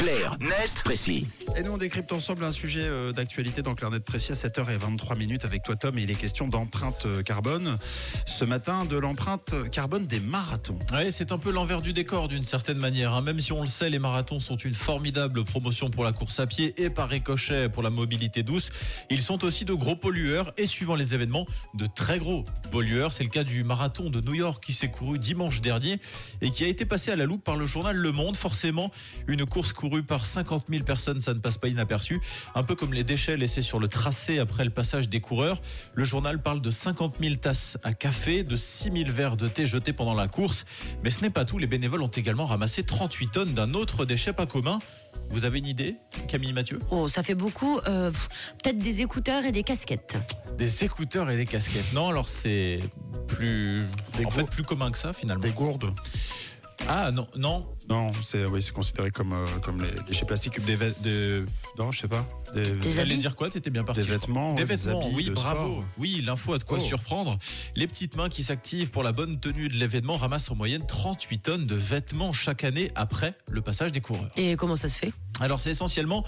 Clair, net, précis. Et nous, on décrypte ensemble un sujet euh, d'actualité dans Clarnet Précis à 7h23 minutes avec toi, Tom. Et il est question d'empreinte euh, carbone. Ce matin, de l'empreinte carbone des marathons. Ouais, c'est un peu l'envers du décor d'une certaine manière. hein. Même si on le sait, les marathons sont une formidable promotion pour la course à pied et par ricochet pour la mobilité douce. Ils sont aussi de gros pollueurs et suivant les événements, de très gros pollueurs. C'est le cas du marathon de New York qui s'est couru dimanche dernier et qui a été passé à la loupe par le journal Le Monde. Forcément, une course courue par 50 000 personnes, ça ne passe pas inaperçu. Un peu comme les déchets laissés sur le tracé après le passage des coureurs. Le journal parle de 50 000 tasses à café, de 6 000 verres de thé jetés pendant la course. Mais ce n'est pas tout. Les bénévoles ont également ramassé 38 tonnes d'un autre déchet pas commun. Vous avez une idée, Camille Mathieu? Oh, ça fait beaucoup. euh, Peut-être des écouteurs et des casquettes. Des écouteurs et des casquettes. Non, alors c'est plus, Des en fait, plus commun que ça finalement. Des gourdes. Ah non, non. Non, c'est oui, c'est considéré comme, euh, comme les déchets plastiques. Des vêtements. De... Non, je sais pas. Des, Des Vous allez habits dire quoi T'étais bien parti. des vêtements. Des vêtements, oui, de bravo. sport. Oui, l'info a de quoi Oh. surprendre. Les petites mains qui s'activent pour la bonne tenue de l'événement ramassent en moyenne 38 tonnes de vêtements chaque année après le passage des coureurs. Et comment ça se fait? Alors c'est essentiellement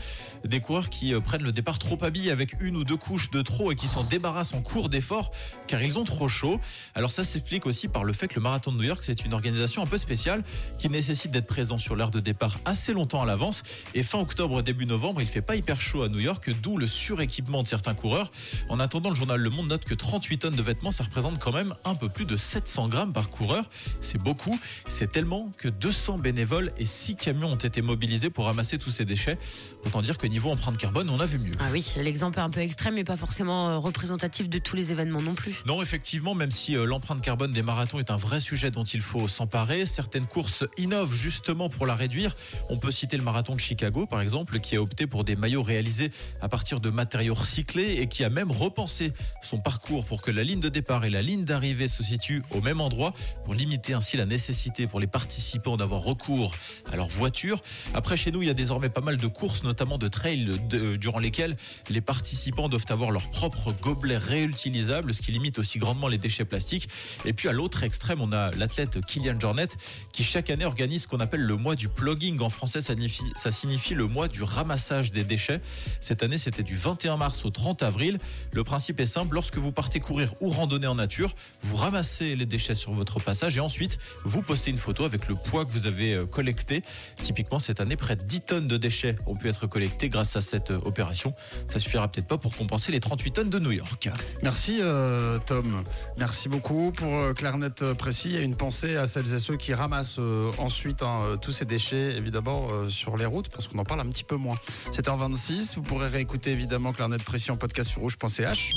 des coureurs qui euh, prennent le départ trop habillés avec une ou deux couches de trop et qui s'en débarrassent en cours d'effort car ils ont trop chaud. Alors ça s'explique aussi par le fait que le marathon de New York c'est une organisation un peu spéciale qui nécessite d'être présent sur l'heure de départ assez longtemps à l'avance et fin octobre début novembre il fait pas hyper chaud à New York d'où le suréquipement de certains coureurs. En attendant le journal Le Monde note que 38 tonnes de vêtements ça représente quand même un peu plus de 700 grammes par coureur. C'est beaucoup. C'est tellement que 200 bénévoles et 6 camions ont été mobilisés pour ramasser tous ces déchets. Autant dire que niveau empreinte carbone, on a vu mieux. Ah oui, l'exemple est un peu extrême, mais pas forcément euh, représentatif de tous les événements non plus. Non, effectivement, même si euh, l'empreinte carbone des marathons est un vrai sujet dont il faut s'emparer, certaines courses innovent justement pour la réduire. On peut citer le marathon de Chicago, par exemple, qui a opté pour des maillots réalisés à partir de matériaux recyclés et qui a même repensé son parcours pour que la ligne de départ et la ligne d'arrivée se situent au même endroit, pour limiter ainsi la nécessité pour les participants d'avoir recours à leur voiture. Après, chez nous, il y a désormais pas mal de courses, notamment de trails, de- durant lesquelles les participants doivent avoir leur propre gobelet réutilisable, ce qui limite aussi grandement les déchets plastiques. Et puis à l'autre extrême, on a l'athlète Kylian Jornet qui chaque année organise qu'on appelle le mois du plugging. En français, ça signifie, ça signifie le mois du ramassage des déchets. Cette année, c'était du 21 mars au 30 avril. Le principe est simple, lorsque vous partez courir ou randonner en nature, vous ramassez les déchets sur votre passage et ensuite vous postez une photo avec le poids que vous avez euh, collecté. Typiquement, cette année, près de 10 tonnes de déchets ont pu être collectés grâce à cette euh, opération. Ça suffira peut-être pas pour compenser les 38 tonnes de New York. Merci euh, Tom. Merci beaucoup pour Clarnet précis et une pensée à celles et ceux qui ramassent ensuite euh, tous ces déchets évidemment euh, sur les routes parce qu'on en parle un petit peu moins. 7h26, vous pourrez réécouter évidemment Clarnet précis en podcast sur rouge.ch.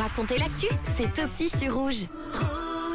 Racontez l'actu, c'est aussi sur. Rouge.